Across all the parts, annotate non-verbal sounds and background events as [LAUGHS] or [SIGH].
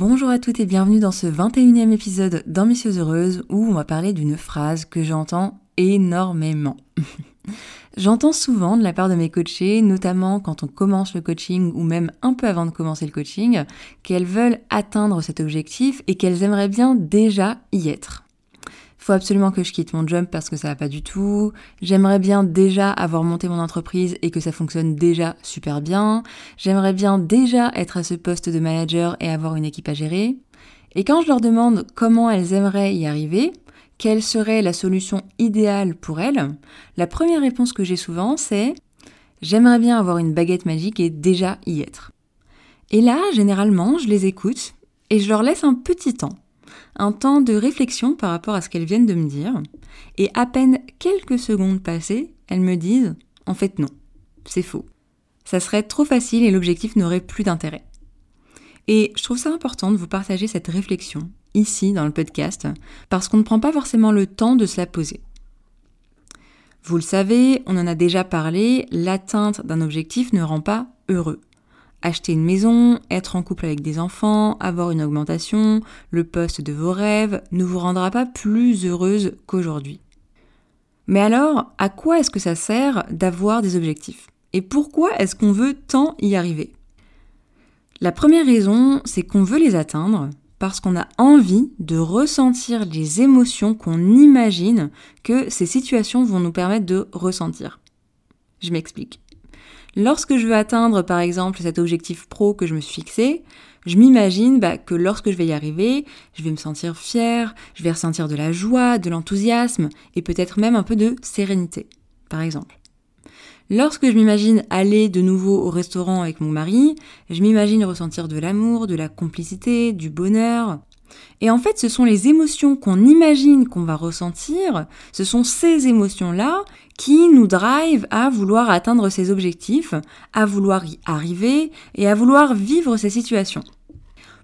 Bonjour à toutes et bienvenue dans ce 21e épisode d'Ambitieuse Heureuse où on va parler d'une phrase que j'entends énormément. [LAUGHS] J'entends souvent de la part de mes coachés, notamment quand on commence le coaching ou même un peu avant de commencer le coaching, qu'elles veulent atteindre cet objectif et qu'elles aimeraient bien déjà y être. Faut absolument que je quitte mon job parce que ça va pas du tout. J'aimerais bien déjà avoir monté mon entreprise et que ça fonctionne déjà super bien. J'aimerais bien déjà être à ce poste de manager et avoir une équipe à gérer. Et quand je leur demande comment elles aimeraient y arriver, quelle serait la solution idéale pour elles, la première réponse que j'ai souvent c'est j'aimerais bien avoir une baguette magique et déjà y être. Et là, généralement, je les écoute et je leur laisse un petit temps, un temps de réflexion par rapport à ce qu'elles viennent de me dire, et à peine quelques secondes passées, elles me disent en fait non, c'est faux. Ça serait trop facile et l'objectif n'aurait plus d'intérêt. Et je trouve ça important de vous partager cette réflexion ici dans le podcast, parce qu'on ne prend pas forcément le temps de se la poser. Vous le savez, on en a déjà parlé, l'atteinte d'un objectif ne rend pas heureux. Acheter une maison, être en couple avec des enfants, avoir une augmentation, le poste de vos rêves ne vous rendra pas plus heureuse qu'aujourd'hui. Mais alors, à quoi est-ce que ça sert d'avoir des objectifs? Et pourquoi est-ce qu'on veut tant y arriver? La première raison, c'est qu'on veut les atteindre parce qu'on a envie de ressentir les émotions qu'on imagine que ces situations vont nous permettre de ressentir. Je m'explique. Lorsque je veux atteindre par exemple cet objectif pro que je me suis fixé, je m'imagine bah, que lorsque je vais y arriver, je vais me sentir fière, je vais ressentir de la joie, de l'enthousiasme et peut-être même un peu de sérénité, par exemple. Lorsque je m'imagine aller de nouveau au restaurant avec mon mari, je m'imagine ressentir de l'amour, de la complicité, du bonheur. Et en fait, ce sont les émotions qu'on imagine qu'on va ressentir, ce sont ces émotions-là qui nous drivent à vouloir atteindre ces objectifs, à vouloir y arriver et à vouloir vivre ces situations.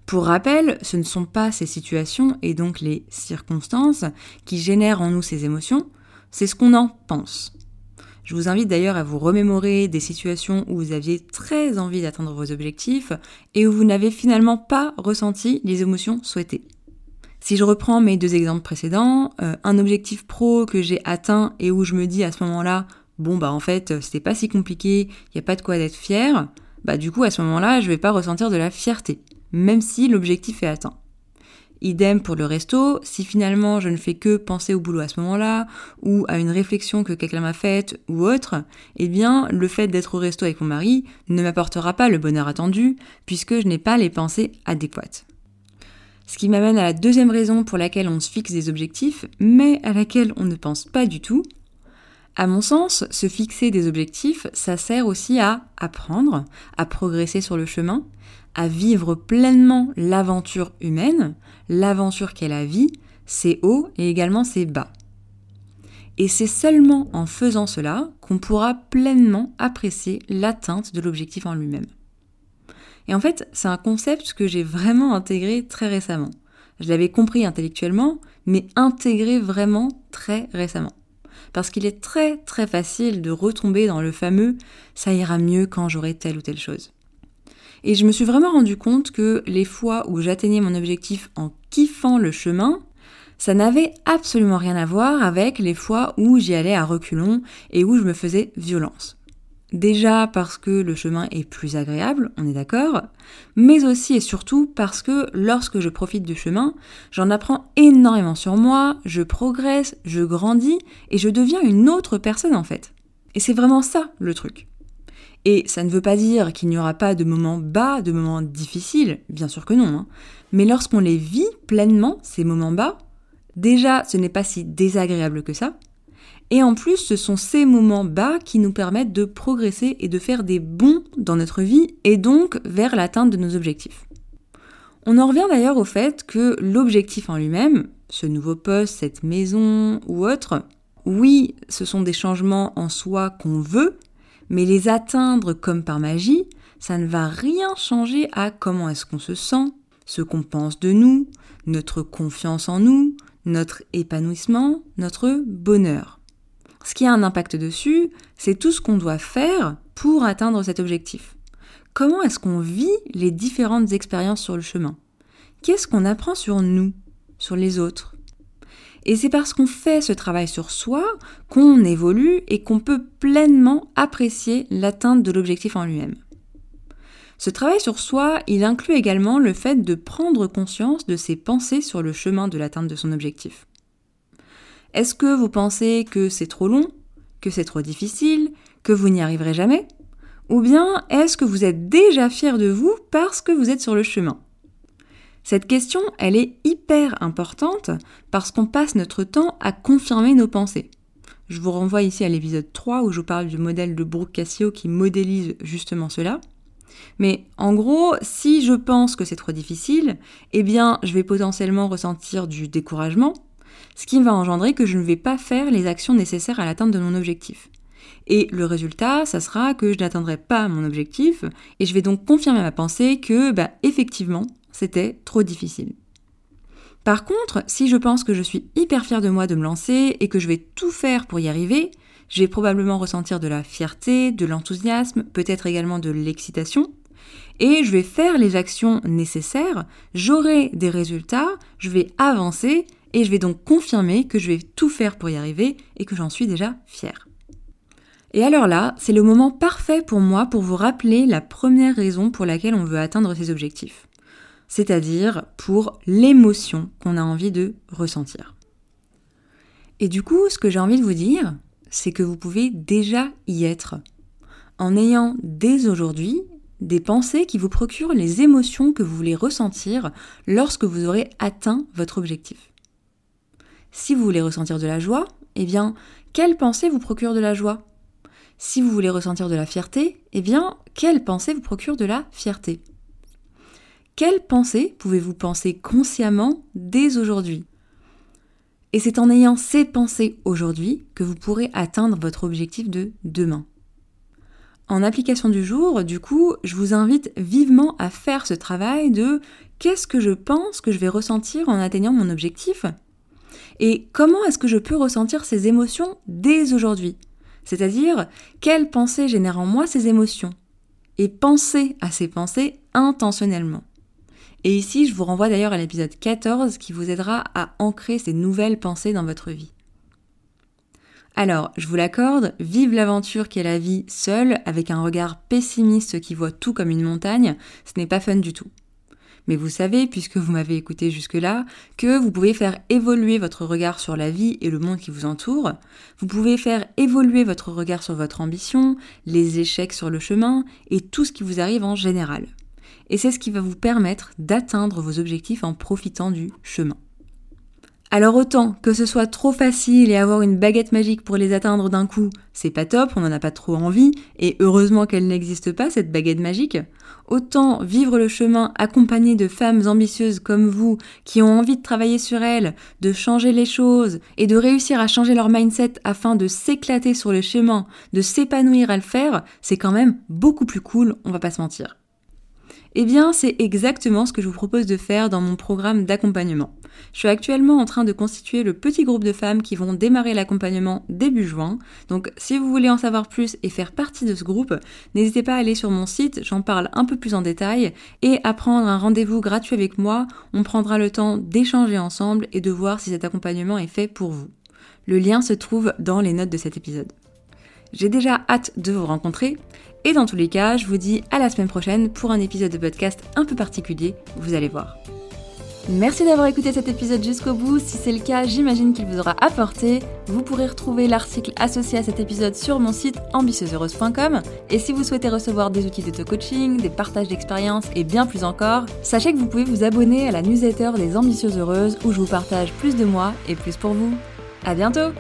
Pour rappel, ce ne sont pas ces situations et donc les circonstances qui génèrent en nous ces émotions, c'est ce qu'on en pense. Je vous invite d'ailleurs à vous remémorer des situations où vous aviez très envie d'atteindre vos objectifs et où vous n'avez finalement pas ressenti les émotions souhaitées. Si je reprends mes deux exemples précédents, euh, un objectif pro que j'ai atteint et où je me dis à ce moment-là, bon bah en fait c'était pas si compliqué, il a pas de quoi d'être fier, bah du coup à ce moment-là je vais pas ressentir de la fierté, même si l'objectif est atteint. Idem pour le resto, si finalement je ne fais que penser au boulot à ce moment-là, ou à une réflexion que quelqu'un m'a faite, ou autre, eh bien le fait d'être au resto avec mon mari ne m'apportera pas le bonheur attendu, puisque je n'ai pas les pensées adéquates. Ce qui m'amène à la deuxième raison pour laquelle on se fixe des objectifs, mais à laquelle on ne pense pas du tout. À mon sens, se fixer des objectifs, ça sert aussi à apprendre, à progresser sur le chemin, à vivre pleinement l'aventure humaine, l'aventure qu'est la vie, ses hauts et également ses bas. Et c'est seulement en faisant cela qu'on pourra pleinement apprécier l'atteinte de l'objectif en lui-même. Et en fait, c'est un concept que j'ai vraiment intégré très récemment. Je l'avais compris intellectuellement, mais intégré vraiment très récemment. Parce qu'il est très très facile de retomber dans le fameux ⁇ ça ira mieux quand j'aurai telle ou telle chose ⁇ et je me suis vraiment rendu compte que les fois où j'atteignais mon objectif en kiffant le chemin, ça n'avait absolument rien à voir avec les fois où j'y allais à reculons et où je me faisais violence. Déjà parce que le chemin est plus agréable, on est d'accord, mais aussi et surtout parce que lorsque je profite du chemin, j'en apprends énormément sur moi, je progresse, je grandis et je deviens une autre personne en fait. Et c'est vraiment ça le truc. Et ça ne veut pas dire qu'il n'y aura pas de moments bas, de moments difficiles, bien sûr que non. Hein. Mais lorsqu'on les vit pleinement, ces moments bas, déjà ce n'est pas si désagréable que ça. Et en plus, ce sont ces moments bas qui nous permettent de progresser et de faire des bons dans notre vie et donc vers l'atteinte de nos objectifs. On en revient d'ailleurs au fait que l'objectif en lui-même, ce nouveau poste, cette maison ou autre, oui, ce sont des changements en soi qu'on veut, mais les atteindre comme par magie, ça ne va rien changer à comment est-ce qu'on se sent, ce qu'on pense de nous, notre confiance en nous, notre épanouissement, notre bonheur. Ce qui a un impact dessus, c'est tout ce qu'on doit faire pour atteindre cet objectif. Comment est-ce qu'on vit les différentes expériences sur le chemin? Qu'est-ce qu'on apprend sur nous, sur les autres? Et c'est parce qu'on fait ce travail sur soi qu'on évolue et qu'on peut pleinement apprécier l'atteinte de l'objectif en lui-même. Ce travail sur soi, il inclut également le fait de prendre conscience de ses pensées sur le chemin de l'atteinte de son objectif. Est-ce que vous pensez que c'est trop long, que c'est trop difficile, que vous n'y arriverez jamais? Ou bien est-ce que vous êtes déjà fier de vous parce que vous êtes sur le chemin? Cette question, elle est hyper importante parce qu'on passe notre temps à confirmer nos pensées. Je vous renvoie ici à l'épisode 3 où je vous parle du modèle de Brooke Cassio qui modélise justement cela. Mais en gros, si je pense que c'est trop difficile, eh bien, je vais potentiellement ressentir du découragement, ce qui va engendrer que je ne vais pas faire les actions nécessaires à l'atteinte de mon objectif. Et le résultat, ça sera que je n'atteindrai pas mon objectif, et je vais donc confirmer ma pensée que, bah, effectivement, c'était trop difficile. Par contre, si je pense que je suis hyper fière de moi de me lancer et que je vais tout faire pour y arriver, je vais probablement ressentir de la fierté, de l'enthousiasme, peut-être également de l'excitation. Et je vais faire les actions nécessaires, j'aurai des résultats, je vais avancer et je vais donc confirmer que je vais tout faire pour y arriver et que j'en suis déjà fière. Et alors là, c'est le moment parfait pour moi pour vous rappeler la première raison pour laquelle on veut atteindre ses objectifs. C'est-à-dire pour l'émotion qu'on a envie de ressentir. Et du coup, ce que j'ai envie de vous dire, c'est que vous pouvez déjà y être. En ayant dès aujourd'hui des pensées qui vous procurent les émotions que vous voulez ressentir lorsque vous aurez atteint votre objectif. Si vous voulez ressentir de la joie, eh bien, quelle pensée vous procure de la joie? Si vous voulez ressentir de la fierté, eh bien, quelle pensée vous procure de la fierté? Quelle pensée pouvez-vous penser consciemment dès aujourd'hui? Et c'est en ayant ces pensées aujourd'hui que vous pourrez atteindre votre objectif de demain. En application du jour, du coup, je vous invite vivement à faire ce travail de qu'est-ce que je pense que je vais ressentir en atteignant mon objectif? Et comment est-ce que je peux ressentir ces émotions dès aujourd'hui? C'est-à-dire, quelles pensées génèrent en moi ces émotions? Et penser à ces pensées intentionnellement. Et ici, je vous renvoie d'ailleurs à l'épisode 14 qui vous aidera à ancrer ces nouvelles pensées dans votre vie. Alors, je vous l'accorde, vive l'aventure qu'est la vie seule, avec un regard pessimiste qui voit tout comme une montagne, ce n'est pas fun du tout. Mais vous savez, puisque vous m'avez écouté jusque-là, que vous pouvez faire évoluer votre regard sur la vie et le monde qui vous entoure, vous pouvez faire évoluer votre regard sur votre ambition, les échecs sur le chemin et tout ce qui vous arrive en général et c'est ce qui va vous permettre d'atteindre vos objectifs en profitant du chemin. Alors autant que ce soit trop facile et avoir une baguette magique pour les atteindre d'un coup, c'est pas top, on n'en a pas trop envie, et heureusement qu'elle n'existe pas, cette baguette magique, autant vivre le chemin accompagné de femmes ambitieuses comme vous, qui ont envie de travailler sur elles, de changer les choses, et de réussir à changer leur mindset afin de s'éclater sur le chemin, de s'épanouir à le faire, c'est quand même beaucoup plus cool, on va pas se mentir. Eh bien, c'est exactement ce que je vous propose de faire dans mon programme d'accompagnement. Je suis actuellement en train de constituer le petit groupe de femmes qui vont démarrer l'accompagnement début juin. Donc, si vous voulez en savoir plus et faire partie de ce groupe, n'hésitez pas à aller sur mon site, j'en parle un peu plus en détail, et à prendre un rendez-vous gratuit avec moi. On prendra le temps d'échanger ensemble et de voir si cet accompagnement est fait pour vous. Le lien se trouve dans les notes de cet épisode. J'ai déjà hâte de vous rencontrer. Et dans tous les cas, je vous dis à la semaine prochaine pour un épisode de podcast un peu particulier, vous allez voir. Merci d'avoir écouté cet épisode jusqu'au bout. Si c'est le cas, j'imagine qu'il vous aura apporté. Vous pourrez retrouver l'article associé à cet épisode sur mon site ambitieuseheureuse.com. Et si vous souhaitez recevoir des outils d'auto-coaching, des partages d'expériences et bien plus encore, sachez que vous pouvez vous abonner à la newsletter des Ambitieuses Heureuses où je vous partage plus de moi et plus pour vous. À bientôt!